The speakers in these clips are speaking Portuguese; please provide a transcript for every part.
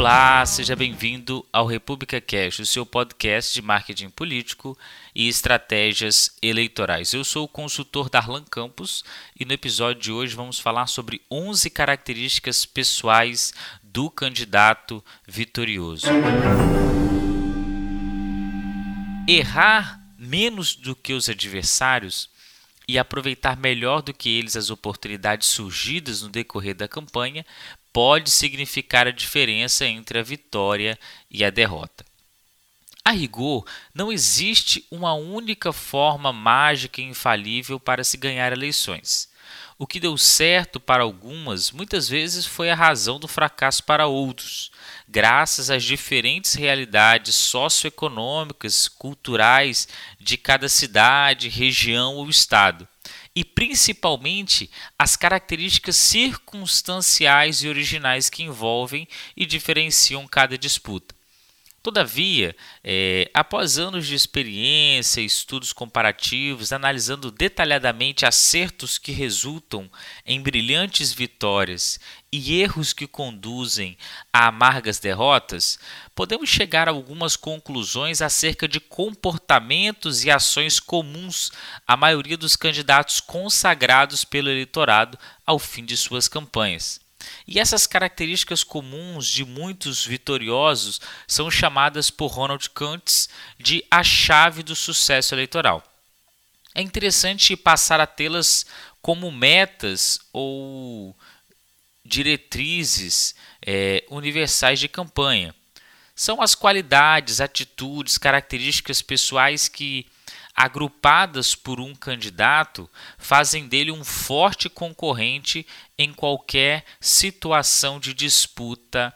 Olá, seja bem-vindo ao República Cash, o seu podcast de marketing político e estratégias eleitorais. Eu sou o consultor Darlan Campos e no episódio de hoje vamos falar sobre 11 características pessoais do candidato vitorioso. Errar menos do que os adversários e aproveitar melhor do que eles as oportunidades surgidas no decorrer da campanha pode significar a diferença entre a vitória e a derrota. A rigor, não existe uma única forma mágica e infalível para se ganhar eleições. O que deu certo para algumas muitas vezes foi a razão do fracasso para outros, graças às diferentes realidades socioeconômicas, culturais de cada cidade, região ou estado e principalmente as características circunstanciais e originais que envolvem e diferenciam cada disputa. Todavia, é, após anos de experiência, estudos comparativos, analisando detalhadamente acertos que resultam em brilhantes vitórias e erros que conduzem a amargas derrotas, podemos chegar a algumas conclusões acerca de comportamentos e ações comuns à maioria dos candidatos consagrados pelo eleitorado ao fim de suas campanhas. E essas características comuns de muitos vitoriosos são chamadas por Ronald Kuntz de a chave do sucesso eleitoral. É interessante passar a tê-las como metas ou diretrizes é, universais de campanha. São as qualidades, atitudes, características pessoais que agrupadas por um candidato, fazem dele um forte concorrente em qualquer situação de disputa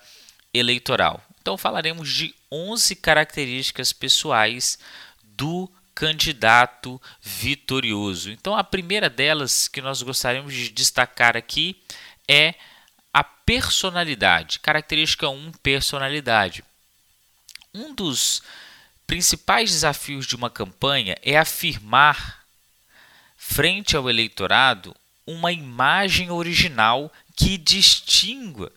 eleitoral. Então falaremos de 11 características pessoais do candidato vitorioso. Então a primeira delas que nós gostaríamos de destacar aqui é personalidade. Característica 1, personalidade. Um dos principais desafios de uma campanha é afirmar, frente ao eleitorado, uma imagem original que distingua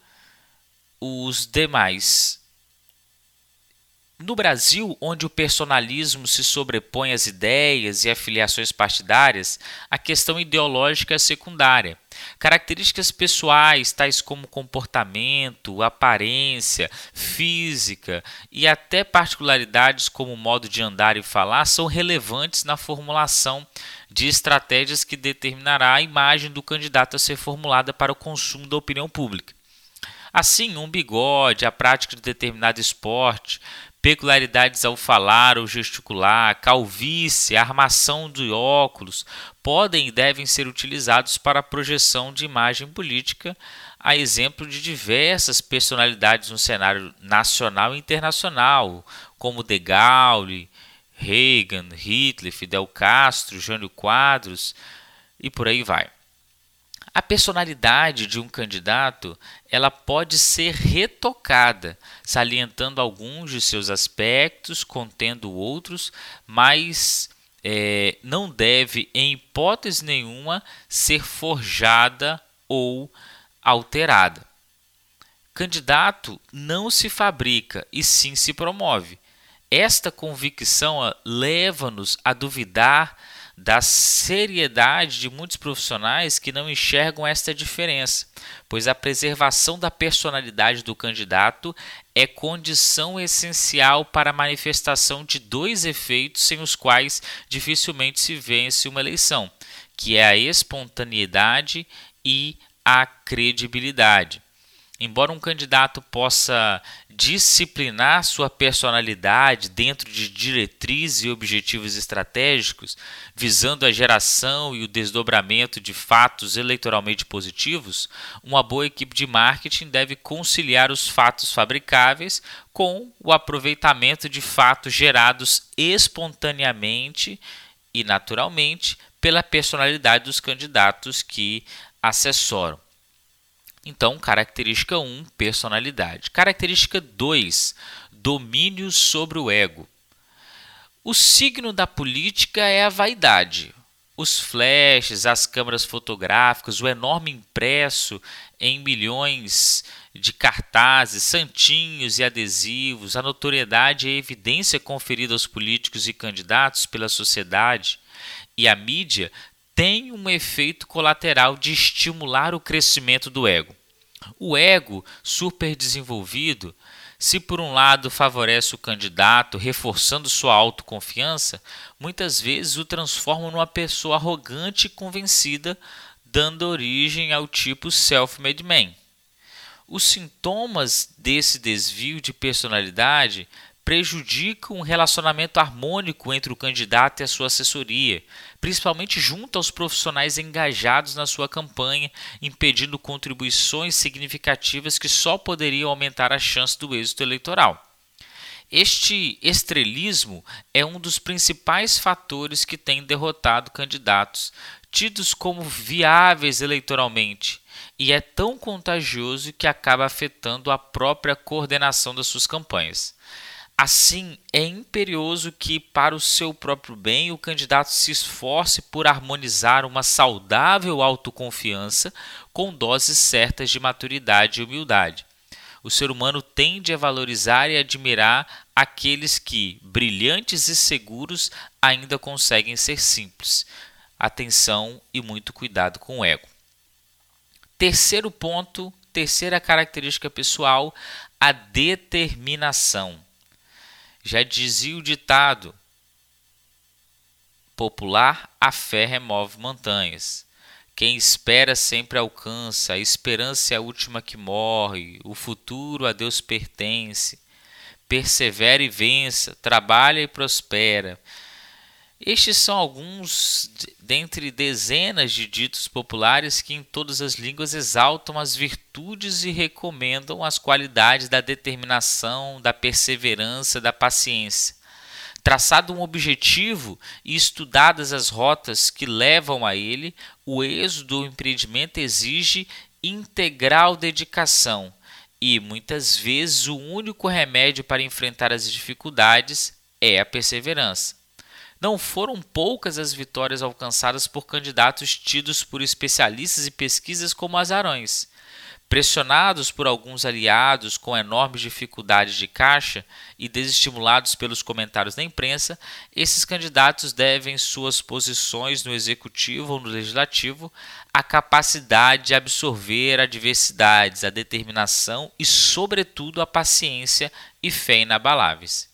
os demais. No Brasil, onde o personalismo se sobrepõe às ideias e afiliações partidárias, a questão ideológica é secundária. Características pessoais, tais como comportamento, aparência, física e até particularidades como modo de andar e falar, são relevantes na formulação de estratégias que determinará a imagem do candidato a ser formulada para o consumo da opinião pública. Assim, um bigode, a prática de determinado esporte, peculiaridades ao falar ou gesticular, calvície, armação de óculos, podem e devem ser utilizados para a projeção de imagem política, a exemplo de diversas personalidades no cenário nacional e internacional, como De Gaulle, Reagan, Hitler, Fidel Castro, Jânio Quadros e por aí vai. A personalidade de um candidato ela pode ser retocada, salientando alguns de seus aspectos, contendo outros, mas é, não deve, em hipótese nenhuma, ser forjada ou alterada. Candidato não se fabrica e sim se promove. Esta convicção leva-nos a duvidar da seriedade de muitos profissionais que não enxergam esta diferença, pois a preservação da personalidade do candidato é condição essencial para a manifestação de dois efeitos sem os quais dificilmente se vence uma eleição, que é a espontaneidade e a credibilidade. Embora um candidato possa disciplinar sua personalidade dentro de diretrizes e objetivos estratégicos, visando a geração e o desdobramento de fatos eleitoralmente positivos, uma boa equipe de marketing deve conciliar os fatos fabricáveis com o aproveitamento de fatos gerados espontaneamente e naturalmente pela personalidade dos candidatos que assessoram. Então, característica 1, personalidade. Característica 2, domínio sobre o ego. O signo da política é a vaidade. os flashes, as câmeras fotográficas, o enorme impresso em milhões de cartazes, santinhos e adesivos, a notoriedade e a evidência conferida aos políticos e candidatos pela sociedade e a mídia tem um efeito colateral de estimular o crescimento do ego. O ego superdesenvolvido, se por um lado favorece o candidato, reforçando sua autoconfiança, muitas vezes o transforma numa pessoa arrogante e convencida, dando origem ao tipo self-made man. Os sintomas desse desvio de personalidade prejudicam um relacionamento harmônico entre o candidato e a sua assessoria, principalmente junto aos profissionais engajados na sua campanha, impedindo contribuições significativas que só poderiam aumentar a chance do êxito eleitoral. Este estrelismo é um dos principais fatores que tem derrotado candidatos tidos como viáveis eleitoralmente e é tão contagioso que acaba afetando a própria coordenação das suas campanhas. Assim, é imperioso que, para o seu próprio bem, o candidato se esforce por harmonizar uma saudável autoconfiança com doses certas de maturidade e humildade. O ser humano tende a valorizar e admirar aqueles que, brilhantes e seguros, ainda conseguem ser simples. Atenção e muito cuidado com o ego. Terceiro ponto, terceira característica pessoal, a determinação. Já dizia o ditado popular: a fé remove montanhas. Quem espera sempre alcança, a esperança é a última que morre, o futuro a Deus pertence. Persevera e vença, trabalha e prospera. Estes são alguns dentre dezenas de ditos populares que em todas as línguas exaltam as virtudes e recomendam as qualidades da determinação, da perseverança, da paciência. Traçado um objetivo e estudadas as rotas que levam a ele, o êxodo do empreendimento exige integral dedicação e, muitas vezes, o único remédio para enfrentar as dificuldades é a perseverança. Não foram poucas as vitórias alcançadas por candidatos tidos por especialistas e pesquisas como azarões. Pressionados por alguns aliados com enormes dificuldades de caixa e desestimulados pelos comentários da imprensa, esses candidatos devem suas posições no executivo ou no legislativo à capacidade de absorver adversidades, a determinação e, sobretudo, a paciência e fé inabaláveis.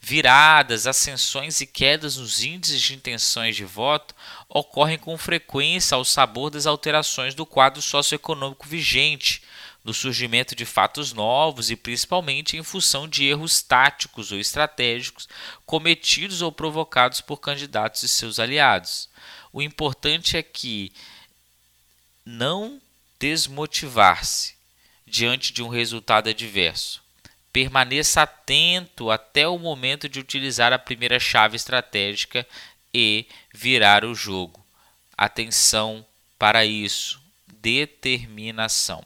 Viradas, ascensões e quedas nos índices de intenções de voto ocorrem com frequência ao sabor das alterações do quadro socioeconômico vigente, no surgimento de fatos novos e principalmente em função de erros táticos ou estratégicos cometidos ou provocados por candidatos e seus aliados. O importante é que não desmotivar-se diante de um resultado adverso permaneça atento até o momento de utilizar a primeira chave estratégica e virar o jogo. Atenção para isso, determinação.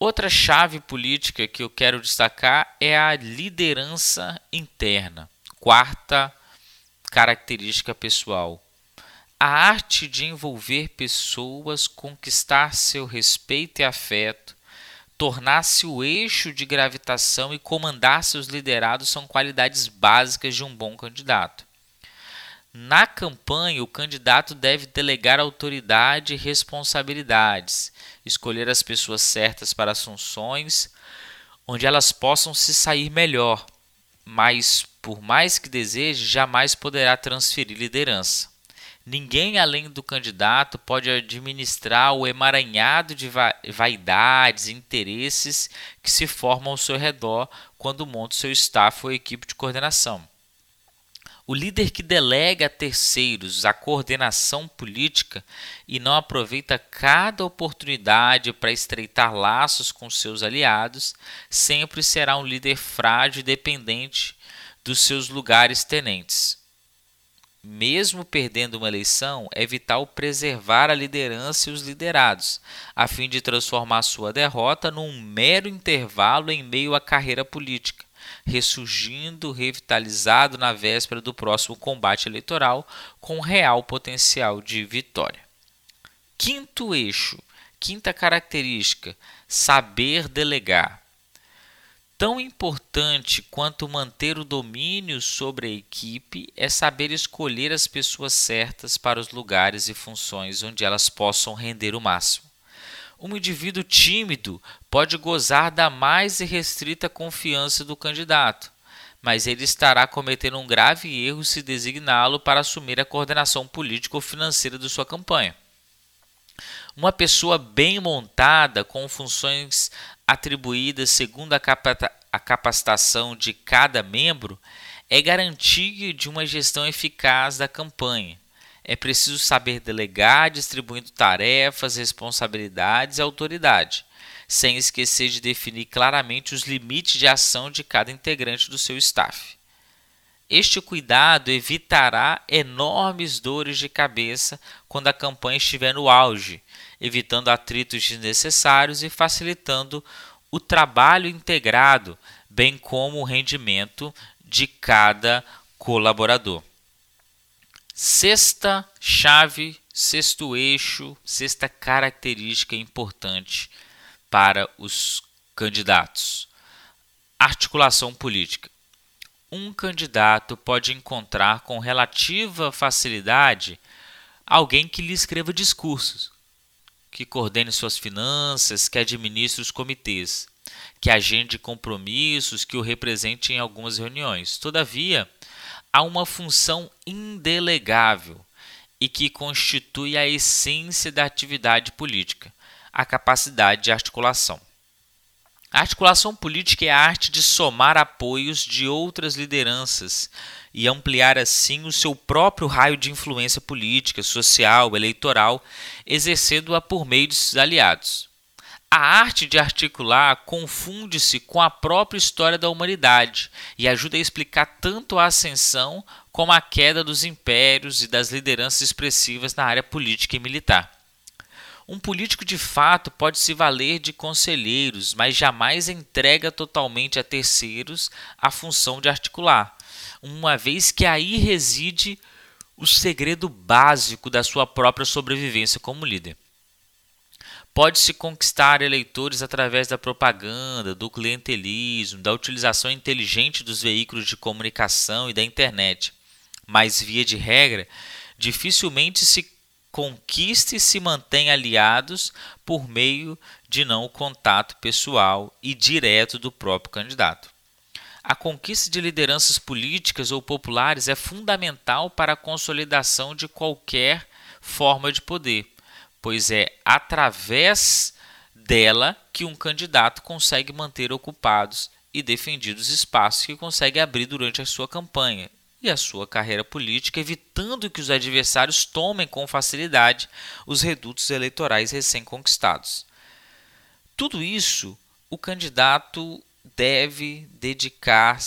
Outra chave política que eu quero destacar é a liderança interna. Quarta característica pessoal. A arte de envolver pessoas, conquistar seu respeito e afeto, tornar-se o eixo de gravitação e comandar seus liderados são qualidades básicas de um bom candidato. Na campanha, o candidato deve delegar autoridade e responsabilidades, escolher as pessoas certas para as funções, onde elas possam se sair melhor, mas, por mais que deseje, jamais poderá transferir liderança. Ninguém além do candidato pode administrar o emaranhado de vaidades e interesses que se formam ao seu redor quando monta seu staff ou equipe de coordenação. O líder que delega a terceiros a coordenação política e não aproveita cada oportunidade para estreitar laços com seus aliados sempre será um líder frágil e dependente dos seus lugares tenentes mesmo perdendo uma eleição, é vital preservar a liderança e os liderados, a fim de transformar sua derrota num mero intervalo em meio à carreira política. ressurgindo revitalizado na véspera do próximo combate eleitoral, com real potencial de vitória. Quinto eixo, quinta característica: saber delegar. Tão importante quanto manter o domínio sobre a equipe é saber escolher as pessoas certas para os lugares e funções onde elas possam render o máximo. Um indivíduo tímido pode gozar da mais restrita confiança do candidato, mas ele estará cometendo um grave erro se designá-lo para assumir a coordenação política ou financeira de sua campanha. Uma pessoa bem montada, com funções atribuídas segundo a, a capacitação de cada membro, é garantia de uma gestão eficaz da campanha. É preciso saber delegar, distribuindo tarefas, responsabilidades e autoridade, sem esquecer de definir claramente os limites de ação de cada integrante do seu staff. Este cuidado evitará enormes dores de cabeça quando a campanha estiver no auge, evitando atritos desnecessários e facilitando o trabalho integrado, bem como o rendimento de cada colaborador. Sexta chave, sexto eixo, sexta característica importante para os candidatos: articulação política um candidato pode encontrar com relativa facilidade alguém que lhe escreva discursos, que coordene suas finanças, que administre os comitês, que agende compromissos, que o represente em algumas reuniões. Todavia, há uma função indelegável e que constitui a essência da atividade política, a capacidade de articulação. A articulação política é a arte de somar apoios de outras lideranças e ampliar assim o seu próprio raio de influência política, social, eleitoral, exercendo-a por meio de seus aliados. A arte de articular confunde-se com a própria história da humanidade e ajuda a explicar tanto a ascensão como a queda dos impérios e das lideranças expressivas na área política e militar. Um político de fato pode se valer de conselheiros, mas jamais entrega totalmente a terceiros a função de articular, uma vez que aí reside o segredo básico da sua própria sobrevivência como líder. Pode-se conquistar eleitores através da propaganda, do clientelismo, da utilização inteligente dos veículos de comunicação e da internet, mas, via de regra, dificilmente se conquista e se mantém aliados por meio de não contato pessoal e direto do próprio candidato. A conquista de lideranças políticas ou populares é fundamental para a consolidação de qualquer forma de poder, pois é através dela que um candidato consegue manter ocupados e defendidos espaços que consegue abrir durante a sua campanha, e a sua carreira política, evitando que os adversários tomem com facilidade os redutos eleitorais recém-conquistados. Tudo isso o candidato deve dedicar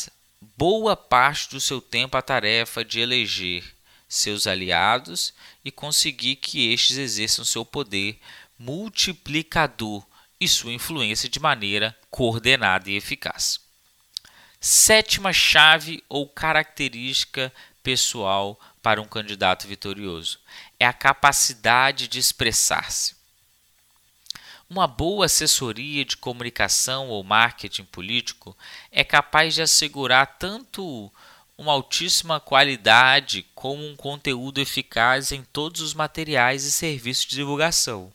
boa parte do seu tempo à tarefa de eleger seus aliados e conseguir que estes exerçam seu poder multiplicador e sua influência de maneira coordenada e eficaz. Sétima chave ou característica pessoal para um candidato vitorioso é a capacidade de expressar-se. Uma boa assessoria de comunicação ou marketing político é capaz de assegurar tanto uma altíssima qualidade como um conteúdo eficaz em todos os materiais e serviços de divulgação,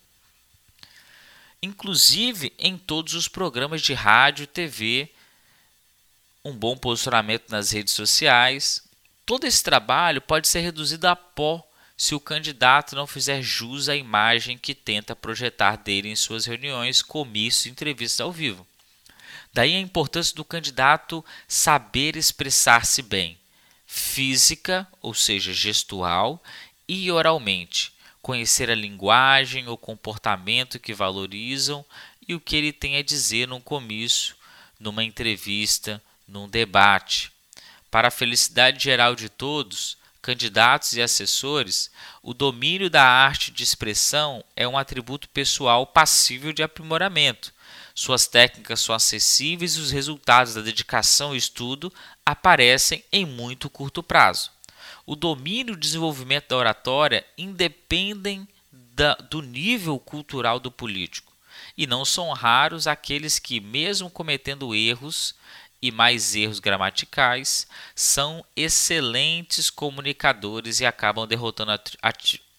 inclusive em todos os programas de rádio e TV um bom posicionamento nas redes sociais. Todo esse trabalho pode ser reduzido a pó se o candidato não fizer jus à imagem que tenta projetar dele em suas reuniões, comícios e entrevistas ao vivo. Daí a importância do candidato saber expressar-se bem, física, ou seja, gestual, e oralmente, conhecer a linguagem, o comportamento que valorizam e o que ele tem a dizer num comício, numa entrevista, num debate. Para a felicidade geral de todos, candidatos e assessores, o domínio da arte de expressão é um atributo pessoal passível de aprimoramento. Suas técnicas são acessíveis e os resultados da dedicação e estudo aparecem em muito curto prazo. O domínio e o desenvolvimento da oratória independem da, do nível cultural do político, e não são raros aqueles que, mesmo cometendo erros, e mais erros gramaticais, são excelentes comunicadores e acabam derrotando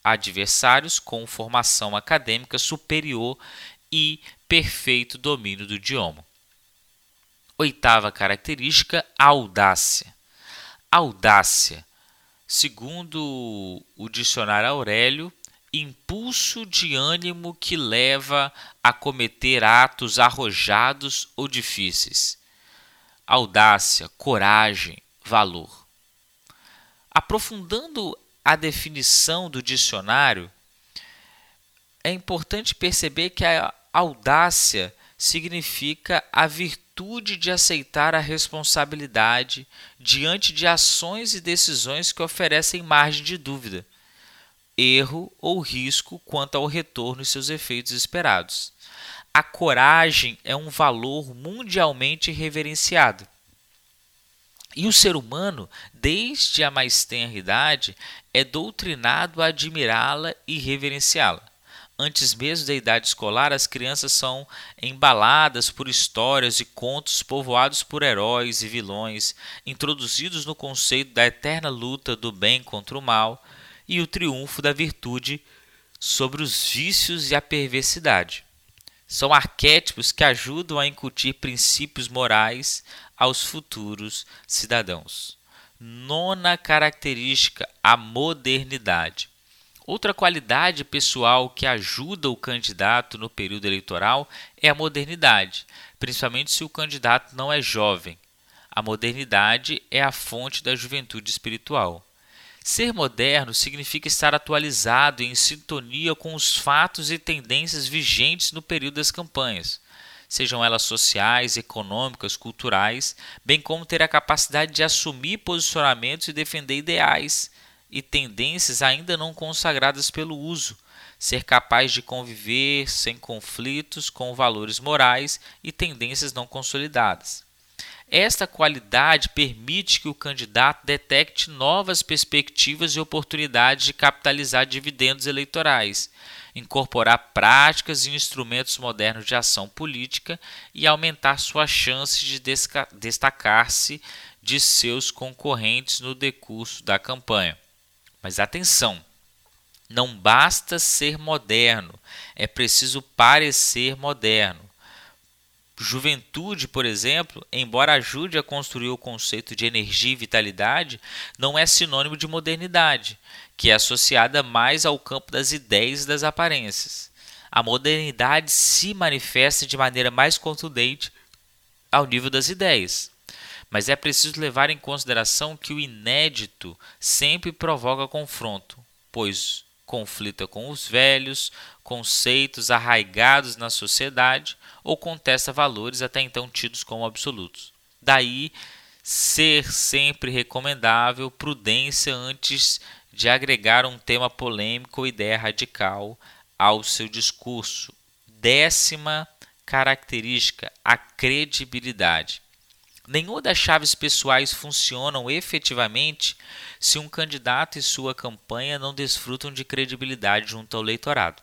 adversários com formação acadêmica superior e perfeito domínio do idioma. Oitava característica, audácia. Audácia, segundo o dicionário Aurélio, impulso de ânimo que leva a cometer atos arrojados ou difíceis audácia, coragem, valor. Aprofundando a definição do dicionário, é importante perceber que a audácia significa a virtude de aceitar a responsabilidade diante de ações e decisões que oferecem margem de dúvida, erro ou risco quanto ao retorno e seus efeitos esperados a coragem é um valor mundialmente reverenciado. E o ser humano, desde a mais tenra idade, é doutrinado a admirá-la e reverenciá-la. Antes mesmo da idade escolar, as crianças são embaladas por histórias e contos povoados por heróis e vilões, introduzidos no conceito da eterna luta do bem contra o mal e o triunfo da virtude sobre os vícios e a perversidade. São arquétipos que ajudam a incutir princípios morais aos futuros cidadãos. Nona característica, a modernidade. Outra qualidade pessoal que ajuda o candidato no período eleitoral é a modernidade, principalmente se o candidato não é jovem. A modernidade é a fonte da juventude espiritual. Ser moderno significa estar atualizado e em sintonia com os fatos e tendências vigentes no período das campanhas, sejam elas sociais, econômicas, culturais, bem como ter a capacidade de assumir posicionamentos e defender ideais e tendências ainda não consagradas pelo uso, ser capaz de conviver sem conflitos com valores morais e tendências não consolidadas. Esta qualidade permite que o candidato detecte novas perspectivas e oportunidades de capitalizar dividendos eleitorais, incorporar práticas e instrumentos modernos de ação política e aumentar suas chances de destacar-se de seus concorrentes no decurso da campanha. Mas atenção! Não basta ser moderno, é preciso parecer moderno. Juventude, por exemplo, embora ajude a construir o conceito de energia e vitalidade, não é sinônimo de modernidade, que é associada mais ao campo das ideias e das aparências. A modernidade se manifesta de maneira mais contundente ao nível das ideias. Mas é preciso levar em consideração que o inédito sempre provoca confronto, pois conflita com os velhos conceitos arraigados na sociedade ou contesta valores até então tidos como absolutos. Daí ser sempre recomendável prudência antes de agregar um tema polêmico ou ideia radical ao seu discurso. Décima característica, a credibilidade. Nenhuma das chaves pessoais funcionam efetivamente se um candidato e sua campanha não desfrutam de credibilidade junto ao eleitorado.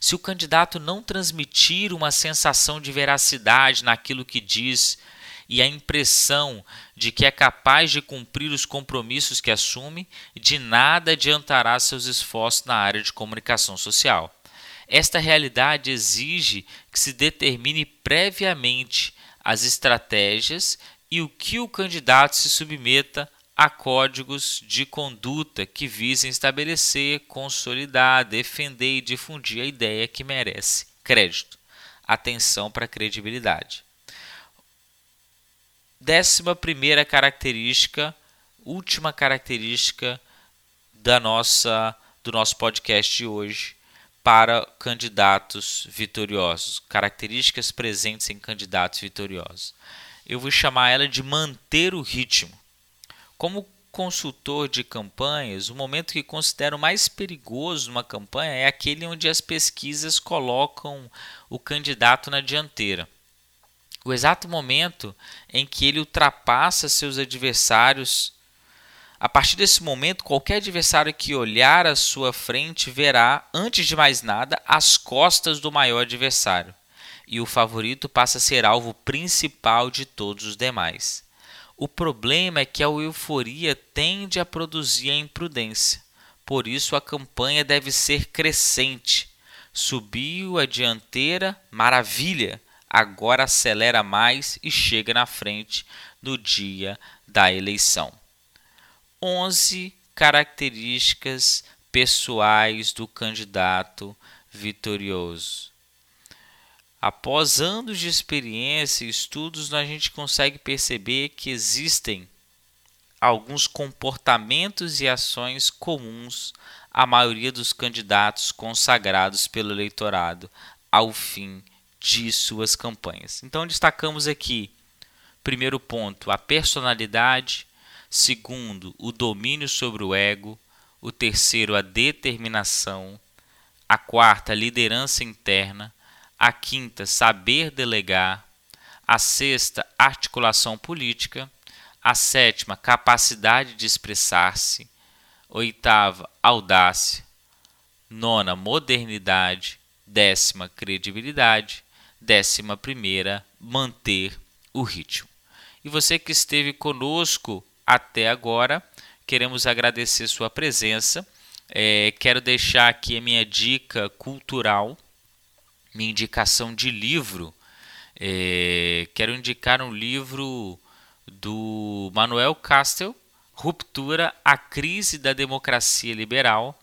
Se o candidato não transmitir uma sensação de veracidade naquilo que diz e a impressão de que é capaz de cumprir os compromissos que assume, de nada adiantará seus esforços na área de comunicação social. Esta realidade exige que se determine previamente as estratégias e o que o candidato se submeta a códigos de conduta que visem estabelecer, consolidar, defender e difundir a ideia que merece crédito. Atenção para a credibilidade. Décima primeira característica, última característica da nossa do nosso podcast de hoje para candidatos vitoriosos, características presentes em candidatos vitoriosos. Eu vou chamar ela de manter o ritmo. Como consultor de campanhas, o momento que considero mais perigoso numa campanha é aquele onde as pesquisas colocam o candidato na dianteira. O exato momento em que ele ultrapassa seus adversários. A partir desse momento, qualquer adversário que olhar à sua frente verá, antes de mais nada, as costas do maior adversário, e o favorito passa a ser alvo principal de todos os demais. O problema é que a euforia tende a produzir a imprudência. Por isso a campanha deve ser crescente. Subiu a dianteira, maravilha! Agora acelera mais e chega na frente no dia da eleição. 11 características pessoais do candidato vitorioso. Após anos de experiência e estudos, a gente consegue perceber que existem alguns comportamentos e ações comuns à maioria dos candidatos consagrados pelo eleitorado ao fim de suas campanhas. Então, destacamos aqui, primeiro ponto, a personalidade, segundo, o domínio sobre o ego, o terceiro, a determinação, a quarta, a liderança interna, a quinta, saber delegar, a sexta, articulação política, a sétima, capacidade de expressar-se, oitava, audácia, nona, modernidade, décima, credibilidade, décima primeira, manter o ritmo. E você que esteve conosco até agora, queremos agradecer sua presença. É, quero deixar aqui a minha dica cultural minha indicação de livro. É, quero indicar um livro do Manuel Castel, Ruptura, a crise da democracia liberal.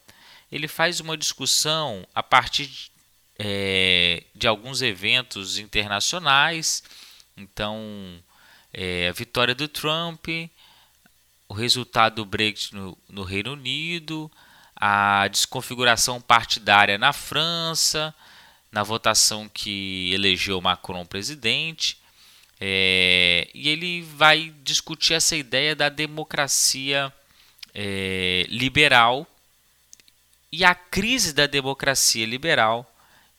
Ele faz uma discussão a partir de, é, de alguns eventos internacionais. Então, é, a vitória do Trump, o resultado do Brexit no, no Reino Unido, a desconfiguração partidária na França, na votação que elegeu Macron presidente. É, e ele vai discutir essa ideia da democracia é, liberal e a crise da democracia liberal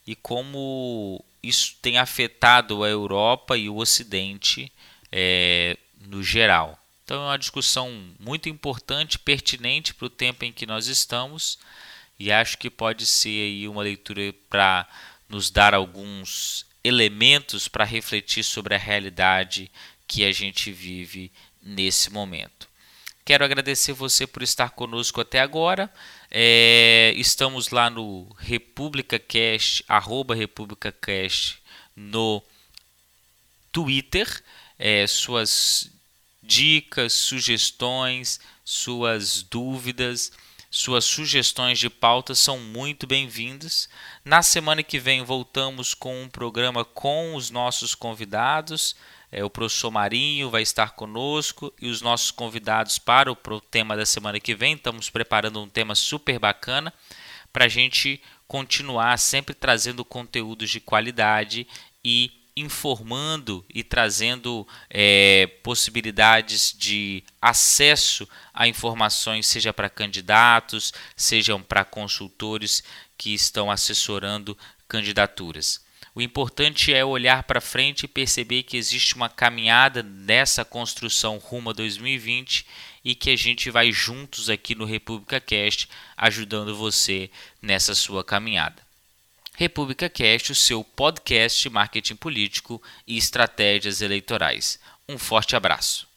e como isso tem afetado a Europa e o Ocidente é, no geral. Então é uma discussão muito importante, pertinente para o tempo em que nós estamos e acho que pode ser aí uma leitura para nos dar alguns elementos para refletir sobre a realidade que a gente vive nesse momento. Quero agradecer você por estar conosco até agora. É, estamos lá no República Cast, arroba República Cast no Twitter. É, suas dicas, sugestões, suas dúvidas suas sugestões de pauta são muito bem-vindas. Na semana que vem voltamos com um programa com os nossos convidados. É, o professor Marinho vai estar conosco e os nossos convidados para o tema da semana que vem. Estamos preparando um tema super bacana para a gente continuar sempre trazendo conteúdos de qualidade e informando e trazendo é, possibilidades de acesso a informações, seja para candidatos, sejam para consultores que estão assessorando candidaturas. O importante é olhar para frente e perceber que existe uma caminhada nessa construção rumo a 2020 e que a gente vai juntos aqui no República Cast ajudando você nessa sua caminhada. República Cast, o seu podcast de marketing político e estratégias eleitorais. Um forte abraço.